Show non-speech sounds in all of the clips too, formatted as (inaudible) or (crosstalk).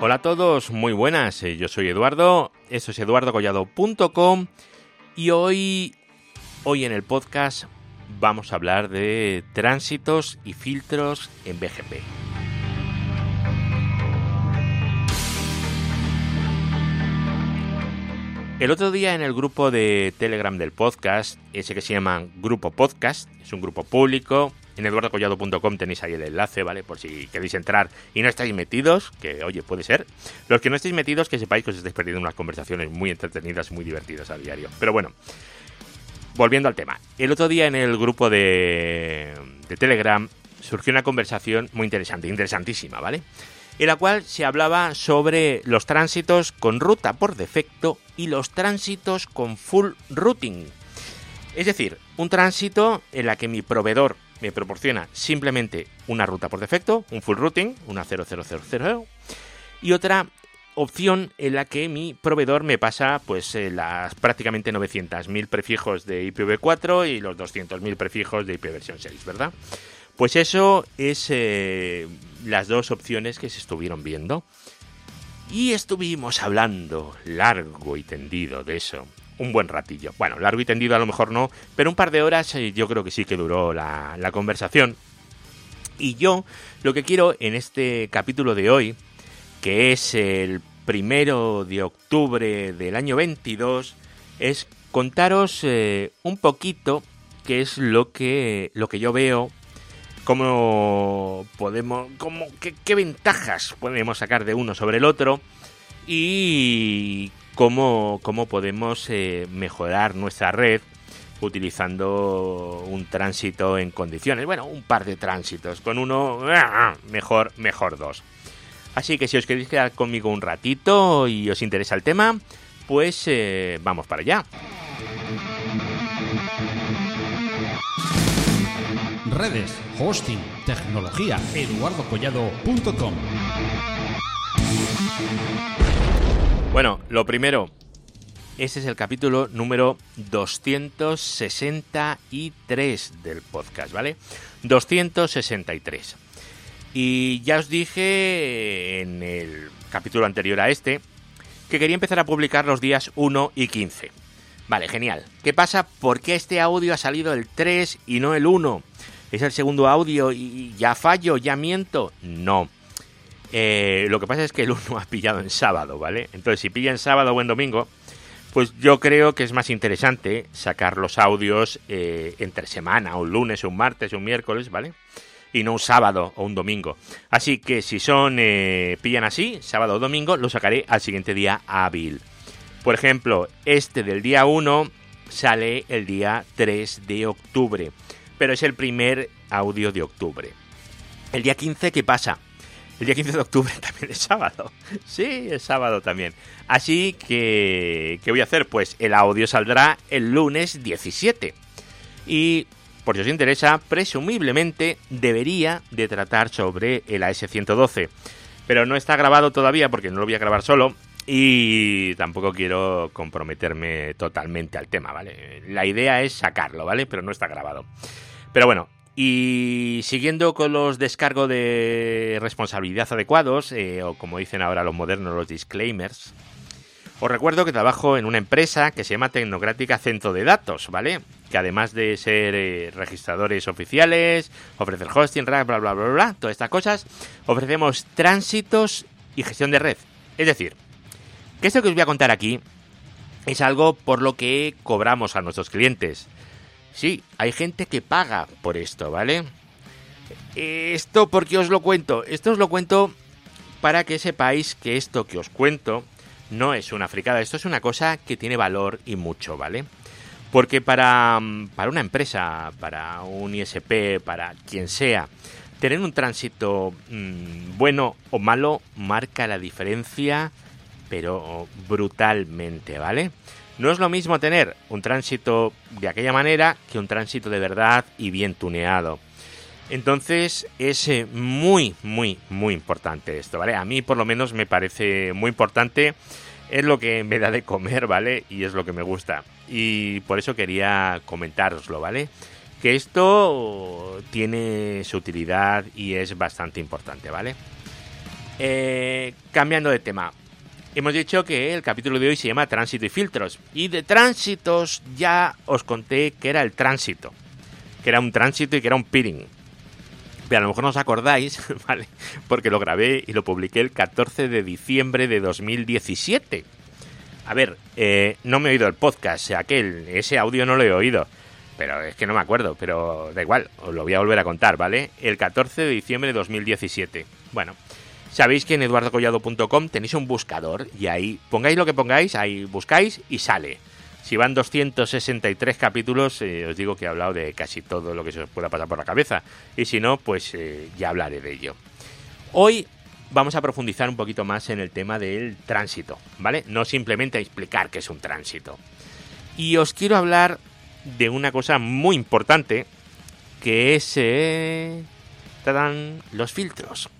Hola a todos, muy buenas. eh, Yo soy Eduardo, esto es eduardocollado.com y hoy, hoy en el podcast vamos a hablar de tránsitos y filtros en BGP. El otro día en el grupo de Telegram del podcast, ese que se llama Grupo Podcast, es un grupo público, en eduardocollado.com tenéis ahí el enlace, ¿vale? Por si queréis entrar y no estáis metidos, que oye, puede ser. Los que no estéis metidos, que sepáis que os estáis perdiendo unas conversaciones muy entretenidas muy divertidas a diario. Pero bueno, volviendo al tema. El otro día en el grupo de, de Telegram surgió una conversación muy interesante, interesantísima, ¿vale? En la cual se hablaba sobre los tránsitos con ruta por defecto y los tránsitos con full routing. Es decir, un tránsito en la que mi proveedor me proporciona simplemente una ruta por defecto, un full routing, una 00000, y otra opción en la que mi proveedor me pasa pues eh, las prácticamente 900.000 prefijos de IPv4 y los 200.000 prefijos de IPv6, ¿verdad? Pues eso es eh, las dos opciones que se estuvieron viendo. Y estuvimos hablando largo y tendido de eso. Un buen ratillo. Bueno, largo y tendido a lo mejor no, pero un par de horas eh, yo creo que sí que duró la, la conversación. Y yo lo que quiero en este capítulo de hoy, que es el primero de octubre del año 22, es contaros eh, un poquito qué es lo que, lo que yo veo cómo podemos, cómo, qué, qué, ventajas podemos sacar de uno sobre el otro y cómo, cómo podemos eh, mejorar nuestra red utilizando un tránsito en condiciones. Bueno, un par de tránsitos. Con uno, mejor, mejor dos. Así que si os queréis quedar conmigo un ratito y os interesa el tema, pues eh, vamos para allá. redes, hosting, tecnología, eduardocollado.com. Bueno, lo primero, este es el capítulo número 263 del podcast, ¿vale? 263. Y ya os dije en el capítulo anterior a este que quería empezar a publicar los días 1 y 15. Vale, genial. ¿Qué pasa? ¿Por qué este audio ha salido el 3 y no el 1? ¿Es el segundo audio y ya fallo, ya miento? No. Eh, lo que pasa es que el 1 (laughs) ha pillado en sábado, ¿vale? Entonces, si pilla en sábado o en domingo, pues yo creo que es más interesante sacar los audios eh, entre semana, un lunes, un martes, un miércoles, ¿vale? Y no un sábado o un domingo. Así que si son, eh, pillan así, sábado o domingo, lo sacaré al siguiente día hábil. Por ejemplo, este del día 1 sale el día 3 de octubre pero es el primer audio de octubre. El día 15, ¿qué pasa? El día 15 de octubre (laughs) también es sábado. Sí, es sábado también. Así que, ¿qué voy a hacer? Pues el audio saldrá el lunes 17. Y, por si os interesa, presumiblemente debería de tratar sobre el AS112. Pero no está grabado todavía porque no lo voy a grabar solo. Y tampoco quiero comprometerme totalmente al tema, ¿vale? La idea es sacarlo, ¿vale? Pero no está grabado. Pero bueno, y siguiendo con los descargos de responsabilidad adecuados, eh, o como dicen ahora los modernos, los disclaimers, os recuerdo que trabajo en una empresa que se llama Tecnocrática Centro de Datos, ¿vale? Que además de ser eh, registradores oficiales, ofrecer hosting, bla, bla, bla, bla, bla, todas estas cosas, ofrecemos tránsitos y gestión de red. Es decir, que esto que os voy a contar aquí es algo por lo que cobramos a nuestros clientes. Sí, hay gente que paga por esto, ¿vale? Esto, ¿por qué os lo cuento? Esto os lo cuento para que sepáis que esto que os cuento no es una fricada, esto es una cosa que tiene valor y mucho, ¿vale? Porque para, para una empresa, para un ISP, para quien sea, tener un tránsito mmm, bueno o malo marca la diferencia, pero brutalmente, ¿vale? No es lo mismo tener un tránsito de aquella manera que un tránsito de verdad y bien tuneado. Entonces es eh, muy, muy, muy importante esto, ¿vale? A mí por lo menos me parece muy importante. Es lo que me da de comer, ¿vale? Y es lo que me gusta. Y por eso quería comentároslo, ¿vale? Que esto tiene su utilidad y es bastante importante, ¿vale? Eh, cambiando de tema. Hemos dicho que el capítulo de hoy se llama Tránsito y Filtros. Y de tránsitos ya os conté que era el tránsito. Que era un tránsito y que era un peering. Pero a lo mejor no os acordáis, (laughs) ¿vale? Porque lo grabé y lo publiqué el 14 de diciembre de 2017. A ver, eh, no me he oído el podcast, aquel, ese audio no lo he oído. Pero es que no me acuerdo, pero da igual, os lo voy a volver a contar, ¿vale? El 14 de diciembre de 2017. Bueno, sabéis que en eduardocollado.com tenéis un buscador y ahí pongáis lo que pongáis, ahí buscáis y sale. Si van 263 capítulos, eh, os digo que he hablado de casi todo lo que se os pueda pasar por la cabeza. Y si no, pues eh, ya hablaré de ello. Hoy vamos a profundizar un poquito más en el tema del tránsito, ¿vale? No simplemente a explicar qué es un tránsito. Y os quiero hablar de una cosa muy importante, que es... Eh, los filtros.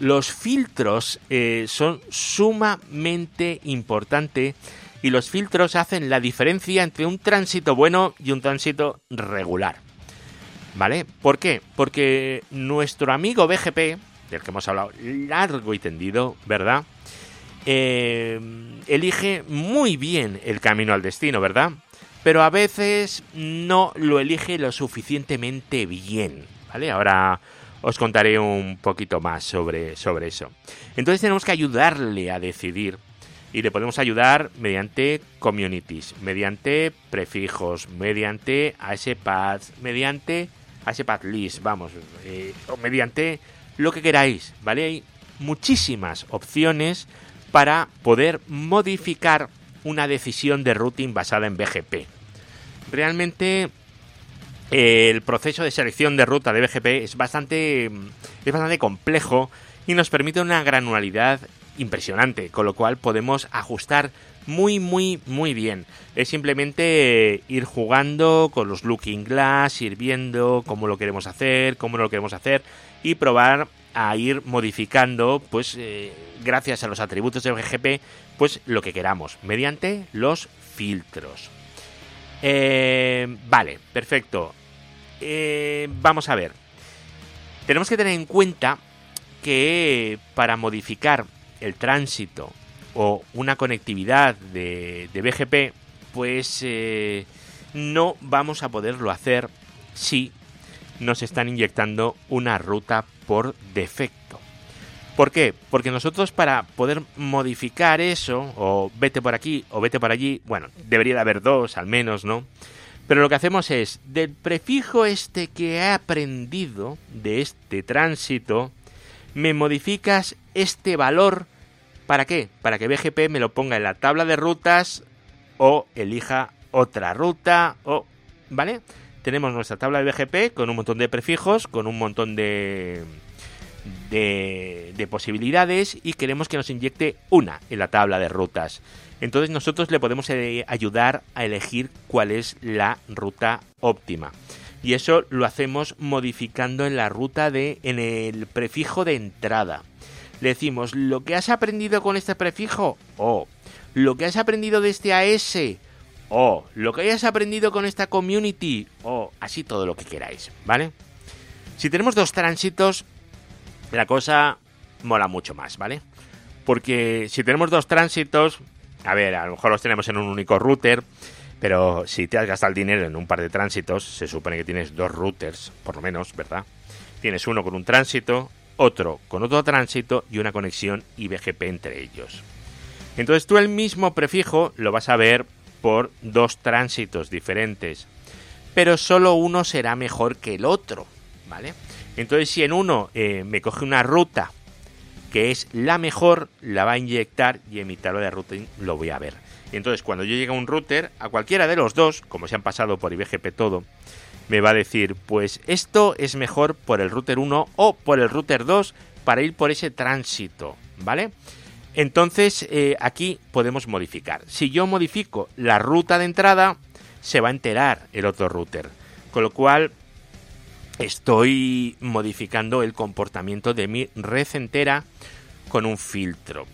Los filtros eh, son sumamente importantes y los filtros hacen la diferencia entre un tránsito bueno y un tránsito regular. ¿Vale? ¿Por qué? Porque nuestro amigo BGP, del que hemos hablado largo y tendido, ¿verdad? Eh, elige muy bien el camino al destino, ¿verdad? Pero a veces no lo elige lo suficientemente bien, ¿vale? Ahora os contaré un poquito más sobre, sobre eso. Entonces tenemos que ayudarle a decidir y le podemos ayudar mediante communities, mediante prefijos, mediante ASPads, mediante ASPad list, vamos, eh, o mediante lo que queráis, ¿vale? Hay muchísimas opciones para poder modificar una decisión de routing basada en BGP. Realmente el proceso de selección de ruta de BGP es bastante, es bastante complejo y nos permite una granularidad impresionante, con lo cual podemos ajustar muy muy muy bien. Es simplemente ir jugando con los looking glass, ir viendo cómo lo queremos hacer, cómo no lo queremos hacer y probar a ir modificando, pues eh, gracias a los atributos de BGP, pues lo que queramos mediante los filtros. Eh, vale, perfecto. Eh, vamos a ver. Tenemos que tener en cuenta que para modificar el tránsito o una conectividad de, BGP, pues eh, no vamos a poderlo hacer si nos están inyectando una ruta por defecto. ¿Por qué? Porque nosotros para poder modificar eso, o vete por aquí o vete por allí, bueno, debería de haber dos al menos, ¿no? Pero lo que hacemos es, del prefijo este que he aprendido de este tránsito, me modificas este valor ¿Para qué? Para que BGP me lo ponga en la tabla de rutas o elija otra ruta o... ¿Vale? Tenemos nuestra tabla de BGP con un montón de prefijos, con un montón de, de, posibilidades y queremos que nos inyecte una en la tabla de rutas. Entonces nosotros le podemos eh, ayudar a elegir cuál es la ruta óptima. Y eso lo hacemos modificando en la ruta de en el prefijo de entrada. Le decimos lo que has aprendido con este prefijo o. Lo que has aprendido de este AS o. Lo que hayas aprendido con esta community o. Así todo lo que queráis, ¿vale? Si tenemos dos tránsitos, la cosa mola mucho más, ¿vale? Porque si tenemos dos tránsitos, a ver, a lo mejor los tenemos en un único router, pero si te has gastado el dinero en un par de tránsitos, se supone que tienes dos routers, por lo menos, ¿verdad? Tienes uno con un tránsito otro con otro tránsito y una conexión IBGP entre ellos. Entonces tú el mismo prefijo lo vas a ver por dos tránsitos diferentes, pero solo uno será mejor que el otro, ¿vale? Entonces si en uno eh, me coge una ruta que es la mejor, la va a inyectar y en mi tabla de routing lo voy a ver. Entonces cuando yo llegue a un router, a cualquiera de los dos, como se han pasado por IBGP todo, me va a decir, pues esto es mejor por el router 1 o por el router 2 para ir por ese tránsito, ¿vale? Entonces eh, aquí podemos modificar. Si yo modifico la ruta de entrada, se va a enterar el otro router. Con lo cual estoy modificando el comportamiento de mi red entera con un filtro.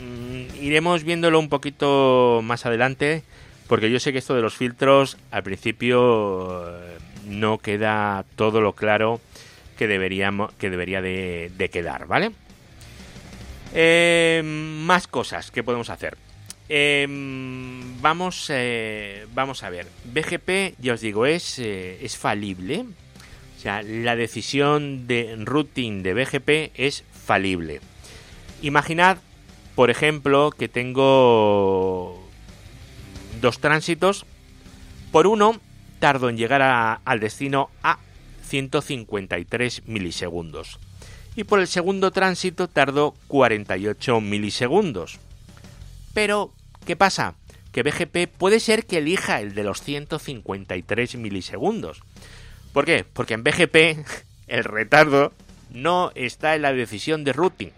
Mm, iremos viéndolo un poquito más adelante porque yo sé que esto de los filtros al principio no queda todo lo claro que, deberíamos, que debería de, quedar, ¿vale? Eh, más cosas que podemos hacer. Eh, vamos, eh, vamos a ver. BGP, ya os digo, es, es falible. Sea, la decisión de routing de BGP es falible. Imaginad, por ejemplo, que tengo dos tránsitos. Por uno, tardo en llegar al destino a 153 milisegundos y por el segundo tránsito tardó 48 milisegundos. Pero, ¿qué pasa? Que BGP puede ser que elija el de los 153 milisegundos. ¿Por qué? Porque en BGP (laughs) el retardo no está en la decisión de routing.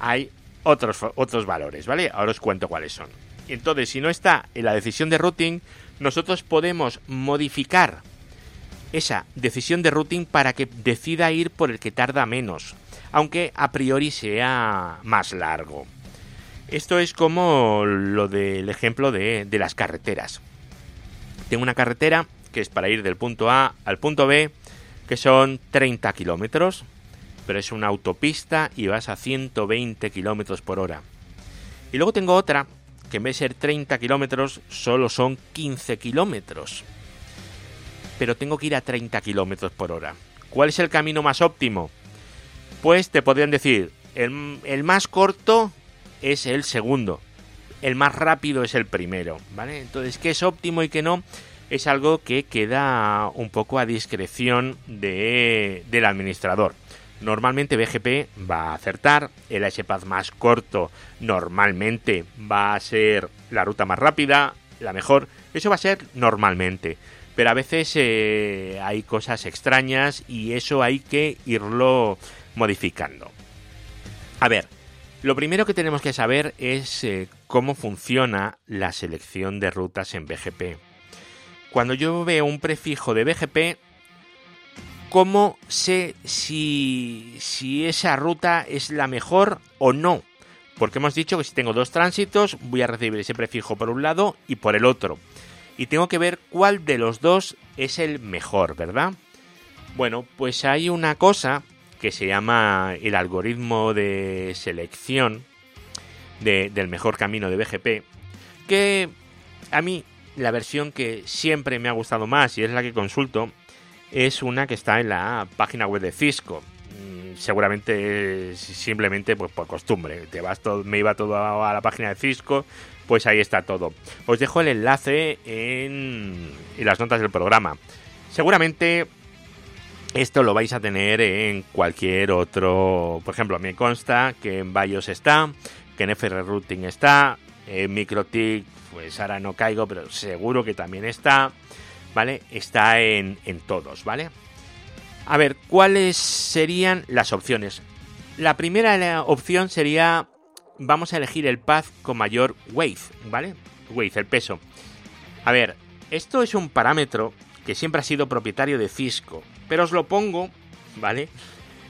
Hay otros, otros valores, ¿vale? Ahora os cuento cuáles son. Entonces, si no está en la decisión de routing, nosotros podemos modificar esa decisión de routing para que decida ir por el que tarda menos aunque a priori sea más largo. Esto es como lo del ejemplo de, las carreteras. Tengo una carretera que es para ir del punto A al punto B, que son 30 kilómetros, pero es una autopista y vas a 120 kilómetros por hora. Y luego tengo otra que en vez de ser 30 kilómetros solo son 15 kilómetros. Pero tengo que ir a 30 kilómetros por hora. ¿Cuál es el camino más óptimo? pues te podrían decir, el, más corto es el segundo, el más rápido es el primero, ¿vale? Entonces, ¿qué es óptimo y qué no? Es algo que queda un poco a discreción de, del administrador. Normalmente BGP va a acertar, el HPath más corto normalmente va a ser la ruta más rápida, la mejor, eso va a ser normalmente. Pero a veces eh, hay cosas extrañas y eso hay que irlo modificando. A ver, lo primero que tenemos que saber es eh, cómo funciona la selección de rutas en BGP. Cuando yo veo un prefijo de BGP, ¿cómo sé si, si esa ruta es la mejor o no? Porque hemos dicho que si tengo dos tránsitos, voy a recibir ese prefijo por un lado y por el otro. Y tengo que ver cuál de los dos es el mejor, ¿verdad? Bueno, pues hay una cosa que se llama el algoritmo de selección del mejor camino de BGP, que a mí la versión que siempre me ha gustado más y es la que consulto es una que está en la página web de Cisco. Mm, seguramente simplemente pues por costumbre. Te vas todo, me iba todo a la página de Cisco, pues ahí está todo. Os dejo el enlace en, las notas del programa. Seguramente esto lo vais a tener en cualquier otro, por ejemplo, me consta que en BIOS está, que en FR Routing está, en MikroTik, pues ahora no caigo, pero seguro que también está, ¿vale? Está en, en todos, ¿vale? A ver, ¿cuáles serían las opciones? La primera opción sería, vamos a elegir el path con mayor weight, ¿vale? Weight, el peso. A ver, esto es un parámetro que siempre ha sido propietario de Cisco, pero os lo pongo, ¿vale?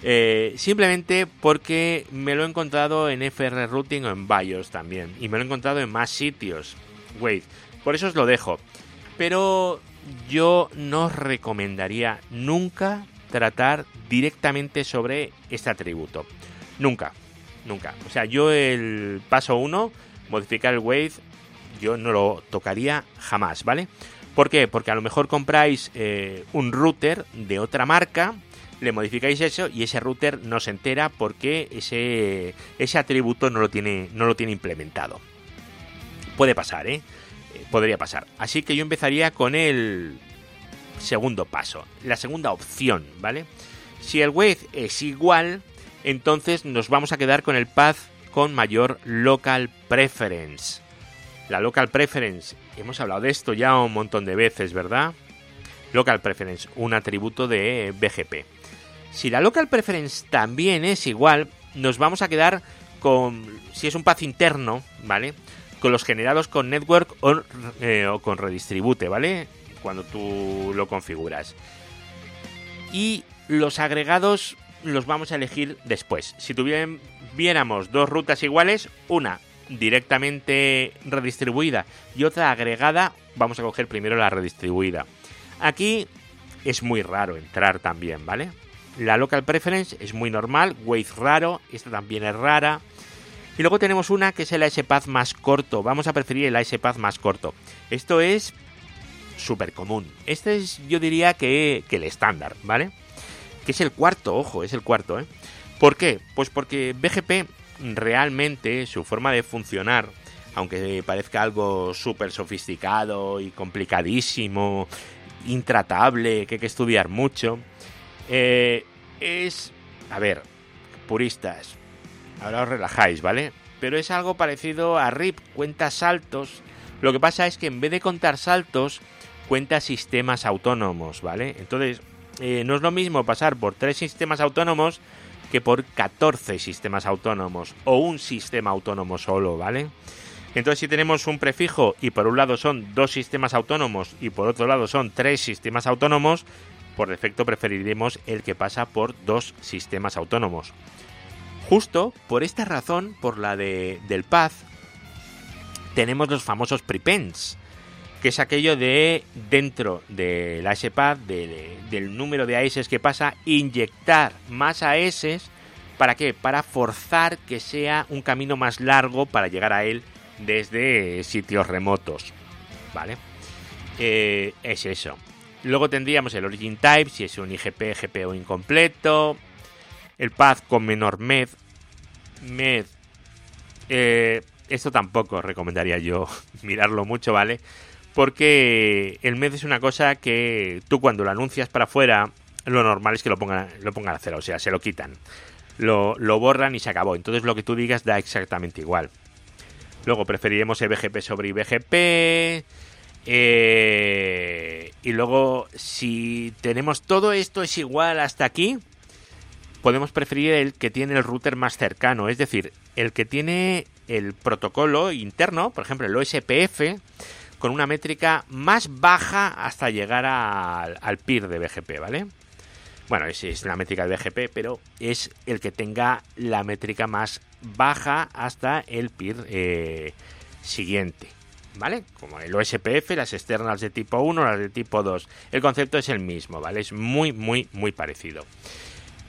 Eh, simplemente porque me lo he encontrado en FR Routing o en BIOS también. Y me lo he encontrado en más sitios. Wait, por eso os lo dejo. Pero yo no os recomendaría nunca tratar directamente sobre este atributo. Nunca, nunca. O sea, yo el paso 1, modificar el wave, yo no lo tocaría jamás, ¿vale? ¿Por qué? Porque a lo mejor compráis eh, un router de otra marca, le modificáis eso y ese router no se entera porque ese, ese atributo no lo, tiene, no lo tiene implementado. Puede pasar, ¿eh? ¿eh? Podría pasar. Así que yo empezaría con el segundo paso, la segunda opción, ¿vale? Si el wave es igual, entonces nos vamos a quedar con el path con mayor local preference. La local preference, hemos hablado de esto ya un montón de veces, ¿verdad? Local preference, un atributo de BGP. Si la local preference también es igual, nos vamos a quedar con, si es un path interno, ¿vale? Con los generados con network o, eh, con redistribute, ¿vale? Cuando tú lo configuras. Y los agregados los vamos a elegir después. Si tuviéramos dos rutas iguales, una directamente redistribuida y otra agregada, vamos a coger primero la redistribuida. Aquí es muy raro entrar también, ¿vale? La local preference es muy normal, Wave raro, esta también es rara. Y luego tenemos una que es el ASPath más corto. Vamos a preferir el ASPath más corto. Esto es súper común. Este es, yo diría que, que el estándar, ¿vale? Que es el cuarto, ojo, es el cuarto, ¿eh? ¿Por qué? Pues porque BGP realmente, su forma de funcionar, aunque parezca algo súper sofisticado y complicadísimo, intratable, que hay que estudiar mucho, eh, es, a ver, puristas, ahora os relajáis, ¿vale? Pero es algo parecido a RIP, cuenta saltos. Lo que pasa es que en vez de contar saltos, cuenta sistemas autónomos, ¿vale? Entonces, eh, no es lo mismo pasar por tres sistemas autónomos que por 14 sistemas autónomos o un sistema autónomo solo, ¿vale? Entonces si tenemos un prefijo y por un lado son dos sistemas autónomos y por otro lado son tres sistemas autónomos, por defecto preferiremos el que pasa por dos sistemas autónomos. Justo por esta razón, por la de, del path, tenemos los famosos prepends, que es aquello de dentro del ASPAD, del número de AS que pasa, inyectar más AS. ¿Para qué? Para forzar que sea un camino más largo para llegar a él desde sitios remotos. ¿Vale? Eh, es eso. Luego tendríamos el origin type, si es un IGP, GPO incompleto. El path con menor med. Med. Eh, esto tampoco recomendaría yo (laughs) mirarlo mucho, ¿vale? porque el MED es una cosa que tú cuando lo anuncias para afuera, lo normal es que lo pongan, lo pongan a cero, o sea, se lo quitan. Lo, borran y se acabó. Entonces lo que tú digas da exactamente igual. Luego preferiremos BGP sobre IBGP. Eh, y luego, si tenemos todo esto es igual hasta aquí, podemos preferir el que tiene el router más cercano, es decir, el que tiene el protocolo interno, por ejemplo el OSPF, con una métrica más baja hasta llegar al, PIR de BGP, ¿vale? Bueno, esa es la métrica de BGP, pero es el que tenga la métrica más baja hasta el PIR eh, siguiente. ¿Vale? Como el OSPF, las externas de tipo 1, las de tipo 2. El concepto es el mismo, ¿vale? Es muy, muy, muy parecido.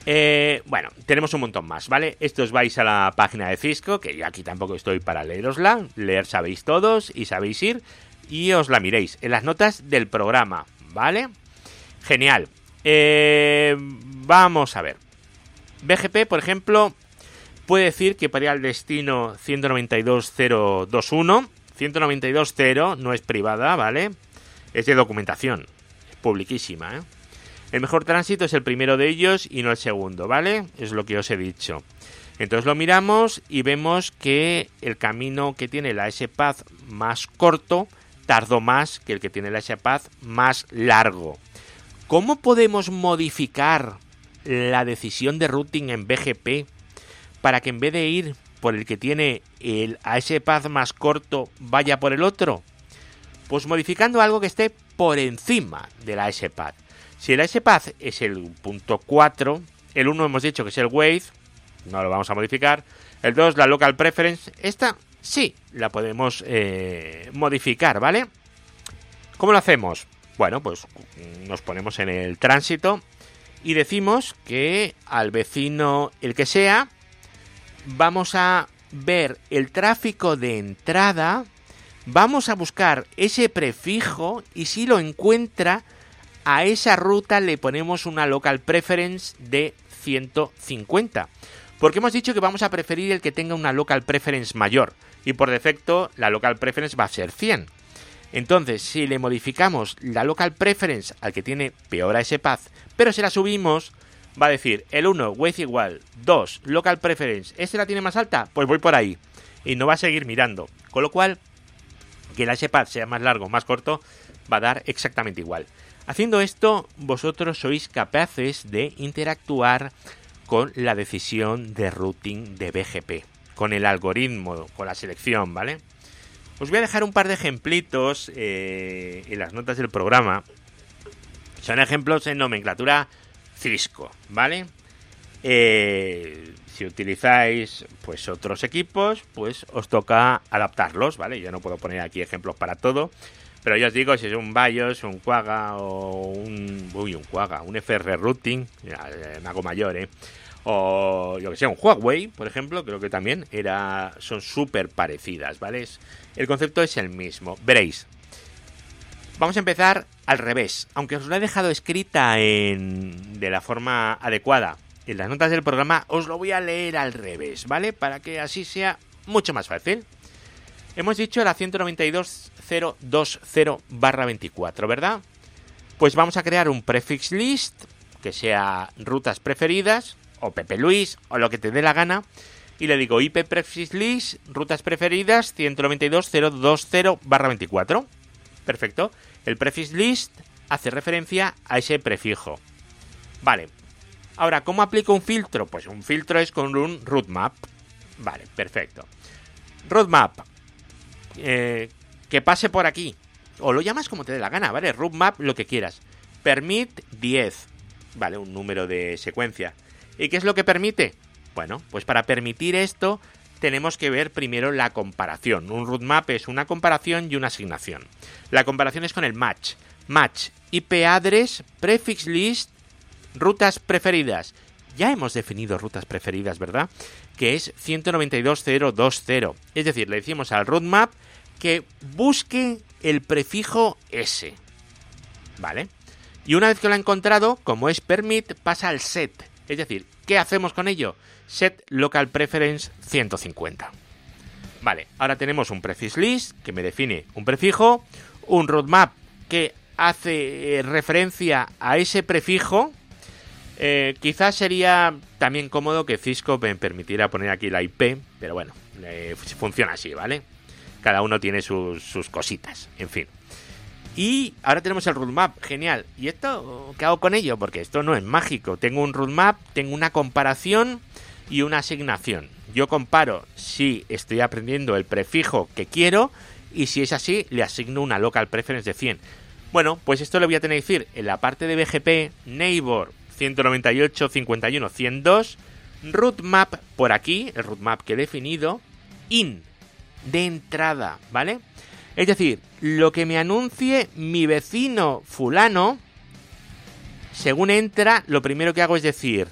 Eh, bueno, tenemos un montón más, ¿vale? Estos vais a la página de Cisco, que yo aquí tampoco estoy para leerosla. Leer sabéis todos y sabéis ir y os la miréis en las notas del programa, ¿vale? Genial. Eh, vamos a ver. BGP, por ejemplo, puede decir que para ir al destino 192.021, 192.0 no es privada, ¿vale? Es de documentación, es publiquísima, ¿eh? El mejor tránsito es el primero de ellos y no el segundo, ¿vale? Es lo que os he dicho. Entonces lo miramos y vemos que el camino que tiene la S-Path más corto tardó más que el que tiene la S-Path más largo. ¿Cómo podemos modificar la decisión de routing en BGP para que en vez de ir por el que tiene el AS-Path más corto vaya por el otro? Pues modificando algo que esté por encima del AS-Path. Si el AS-Path es el punto 4, el 1 hemos dicho que es el Wave, no lo vamos a modificar. El 2, la Local Preference. Esta sí la podemos eh, modificar, ¿vale? ¿Cómo lo hacemos? Bueno, pues nos ponemos en el tránsito y decimos que al vecino, el que sea, vamos a ver el tráfico de entrada, vamos a buscar ese prefijo y si lo encuentra, a esa ruta le ponemos una local preference de 150. Porque hemos dicho que vamos a preferir el que tenga una local preference mayor y por defecto la local preference va a ser 100. Entonces, si le modificamos la local preference al que tiene peor a ese path, pero se la subimos, va a decir el 1, weight igual, 2, local preference, ¿este la tiene más alta? Pues voy por ahí. Y no va a seguir mirando. Con lo cual, que el path sea más largo o más corto, va a dar exactamente igual. Haciendo esto, vosotros sois capaces de interactuar con la decisión de routing de BGP con el algoritmo, con la selección, ¿vale? Os voy a dejar un par de ejemplitos eh, en las notas del programa. Son ejemplos en nomenclatura Cisco, ¿vale? Eh, si utilizáis pues otros equipos, pues os toca adaptarlos, ¿vale? Yo no puedo poner aquí ejemplos para todo, pero ya os digo, si es un BIOS, un Quagga o un... Uy, un Quagga, un FR Routing, me hago mayor, ¿eh? o yo que sé, un Huawei, por ejemplo, creo que también era, son súper parecidas, ¿vale? el concepto es el mismo. Veréis. Vamos a empezar al revés. Aunque os lo he dejado escrita en, de la forma adecuada en las notas del programa, os lo voy a leer al revés, ¿vale? Para que así sea mucho más fácil. Hemos dicho la 192.020 barra 24, ¿verdad? Pues vamos a crear un prefix list que sea rutas preferidas o Pepe Luis o lo que te dé la gana y le digo IP prefix list rutas preferidas 192.020 barra 24. Perfecto. El prefix list hace referencia a ese prefijo. Vale. Ahora, ¿cómo aplico un filtro? Pues un filtro es con un rootmap. Vale, perfecto. Roadmap. Eh, que pase por aquí. O lo llamas como te dé la gana, ¿vale? Roadmap, lo que quieras. Permit 10. Vale, un número de secuencia. ¿Y qué es lo que permite? Bueno, pues para permitir esto tenemos que ver primero la comparación. Un roadmap es una comparación y una asignación. La comparación es con el match. Match, IP address, prefix list, rutas preferidas. Ya hemos definido rutas preferidas, ¿verdad? Que es 192.020. Es decir, le decimos al roadmap que busque el prefijo S. ¿Vale? Y una vez que lo ha encontrado, como es permit, pasa al set. Es decir, ¿qué hacemos con ello? Set local preference 150. Vale, ahora tenemos un prefix list que me define un prefijo, un roadmap que hace eh, referencia a ese prefijo. Eh, quizás sería también cómodo que Cisco me permitiera poner aquí la IP, pero bueno, eh, funciona así, ¿vale? Cada uno tiene sus, cositas, en fin. Y ahora tenemos el roadmap, genial. ¿Y esto qué hago con ello? Porque esto no es mágico. Tengo un roadmap, tengo una comparación y una asignación. Yo comparo si estoy aprendiendo el prefijo que quiero y si es así, le asigno una local preference de 100. Bueno, pues esto lo voy a tener que decir en la parte de BGP, neighbor 198, 51, 102, rootmap por aquí, el rootmap que he definido, in, de entrada, ¿vale? Es decir, lo que me anuncie mi vecino fulano, según entra, lo primero que hago es decir,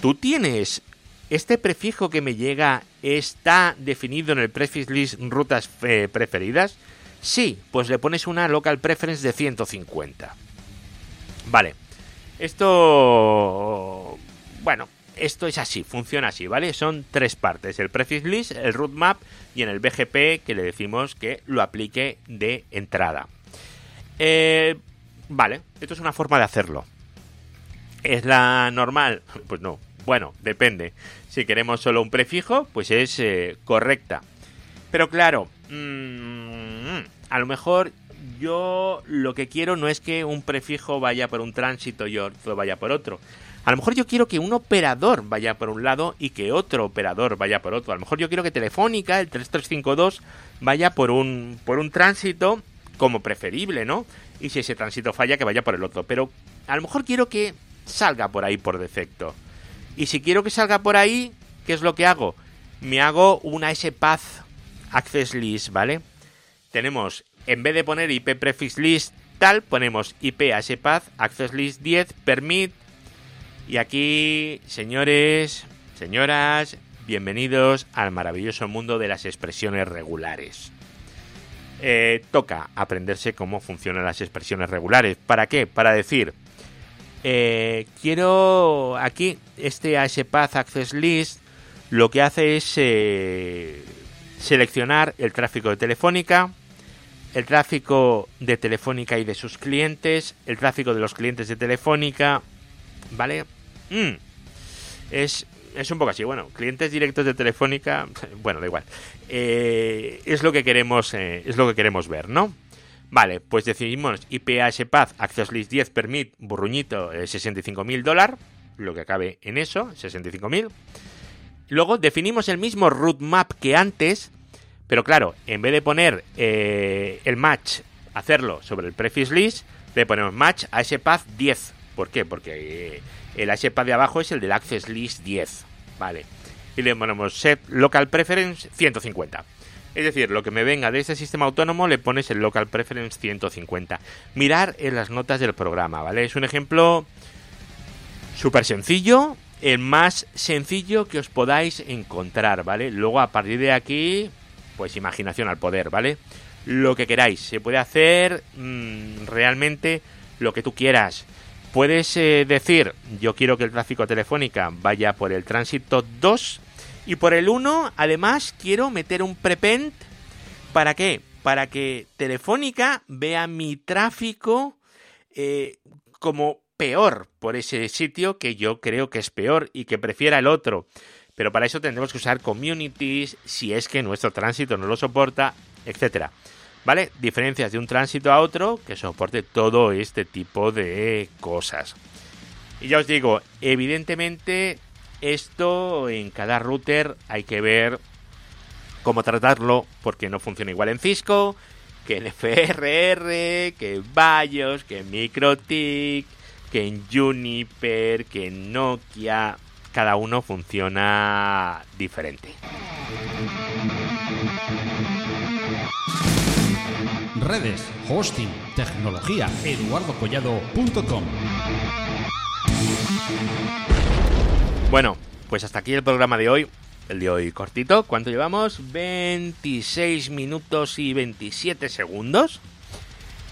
¿tú tienes este prefijo que me llega está definido en el prefix list rutas eh, preferidas? Sí, pues le pones una local preference de 150. Vale. Esto bueno, esto es así, funciona así, ¿vale? Son tres partes, el prefix list, el root map y en el BGP que le decimos que lo aplique de entrada. Eh, vale, esto es una forma de hacerlo. ¿Es la normal? (laughs) Pues no. Bueno, depende. Si queremos solo un prefijo, pues es eh, correcta. Pero claro, mmm, a lo mejor yo lo que quiero no es que un prefijo vaya por un tránsito y otro vaya por otro. A lo mejor yo quiero que un operador vaya por un lado y que otro operador vaya por otro. A lo mejor yo quiero que Telefónica, el 3352, vaya por un, por un tránsito como preferible, ¿no? Y si ese tránsito falla, que vaya por el otro. Pero a lo mejor quiero que salga por ahí por defecto. Y si quiero que salga por ahí, ¿qué es lo que hago? Me hago una SPath Access List, ¿vale? Tenemos, en vez de poner IP Prefix List tal, ponemos IP SPath Access List 10 Permit y aquí, señores, señoras, bienvenidos al maravilloso mundo de las expresiones regulares. Eh, toca aprenderse cómo funcionan las expresiones regulares. ¿Para qué? Para decir, eh, quiero aquí, este ASPath Access List lo que hace es eh, seleccionar el tráfico de Telefónica, el tráfico de Telefónica y de sus clientes, el tráfico de los clientes de Telefónica, ¿vale? Mm. Es, es un poco así. Bueno, clientes directos de Telefónica, (laughs) bueno, da igual. Eh, es lo que queremos, eh, es lo que queremos ver, ¿no? Vale, pues decidimos IPAS Access List 10 Permit, burruñito, eh, 65.000 dólares, lo que cabe en eso, 65.000. Luego definimos el mismo root map que antes, pero claro, en vez de poner eh, el match, hacerlo sobre el prefix list, le ponemos match a ese path 10. ¿Por qué? Porque eh, el HPAD de abajo es el del Access List 10. Vale. Y le ponemos set local preference 150. Es decir, lo que me venga de este sistema autónomo le pones el local preference 150. Mirar en las notas del programa, ¿vale? Es un ejemplo súper sencillo el más sencillo que os podáis encontrar, ¿vale? Luego a partir de aquí, pues imaginación al poder, ¿vale? Lo que queráis, se puede hacer mm, realmente lo que tú quieras. Puedes eh, decir, yo quiero que el tráfico telefónica vaya por el tránsito 2 y por el 1, además, quiero meter un prepend. ¿Para qué? Para que Telefónica vea mi tráfico eh, como peor por ese sitio que yo creo que es peor y que prefiera el otro. Pero para eso tendremos que usar communities si es que nuestro tránsito no lo soporta, etcétera. ¿Vale? Diferencias de un tránsito a otro que soporte todo este tipo de cosas. Y ya os digo, evidentemente esto en cada router hay que ver cómo tratarlo porque no funciona igual en Cisco, que en (laughs) FRR, que en BIOS, que en MikroTik, que en Juniper, que en Nokia, cada uno funciona diferente. Redes, hosting, tecnología, eduardocollado.com. Bueno, pues hasta aquí el programa de hoy. El de hoy cortito. ¿Cuánto llevamos? 26 minutos y 27 segundos.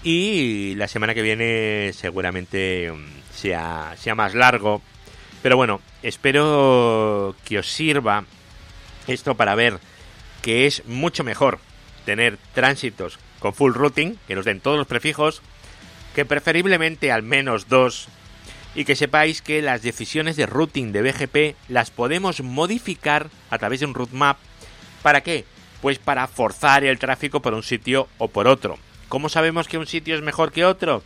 Y la semana que viene seguramente mm, sea, sea más largo. Pero bueno, espero que os sirva esto para ver que es mucho mejor tener tránsitos con full routing, que nos den todos los prefijos, que preferiblemente al menos dos, y que sepáis que las decisiones de routing de BGP las podemos modificar a través de un route ¿Para qué? Pues para forzar el tráfico por un sitio o por otro. ¿Cómo sabemos que un sitio es mejor que otro?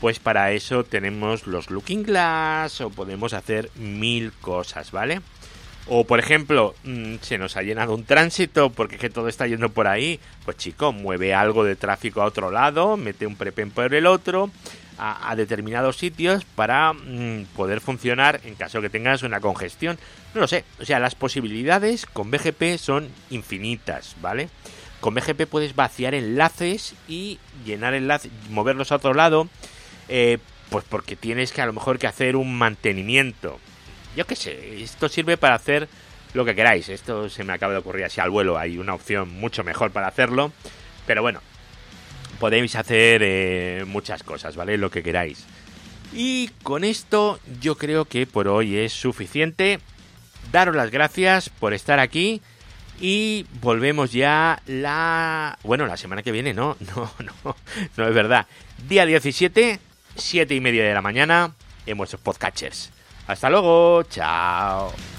Pues para eso tenemos los Looking Glass o podemos hacer mil cosas, ¿vale? O por ejemplo, mm, se nos ha llenado un tránsito porque que todo está yendo por ahí. Pues chico, mueve algo de tráfico a otro lado, mete un prepen por el otro, a, determinados sitios para mm, poder funcionar en caso que tengas una congestión. No lo sé, o sea, las posibilidades con BGP son infinitas, ¿vale? Con BGP puedes vaciar enlaces y llenar enlaces, moverlos a otro lado, eh, pues porque tienes que a lo mejor que hacer un mantenimiento. Yo qué sé, esto sirve para hacer lo que queráis. Esto se me acaba de ocurrir así al vuelo. Hay una opción mucho mejor para hacerlo. Pero bueno, podéis hacer eh, muchas cosas, ¿vale? Lo que queráis. Y con esto yo creo que por hoy es suficiente. Daros las gracias por estar aquí. Y volvemos ya la... Bueno, la semana que viene, no, (laughs) no, no, no es verdad. Día 17, 7 y media de la mañana en vuestros podcatchers. Hasta luego, chao.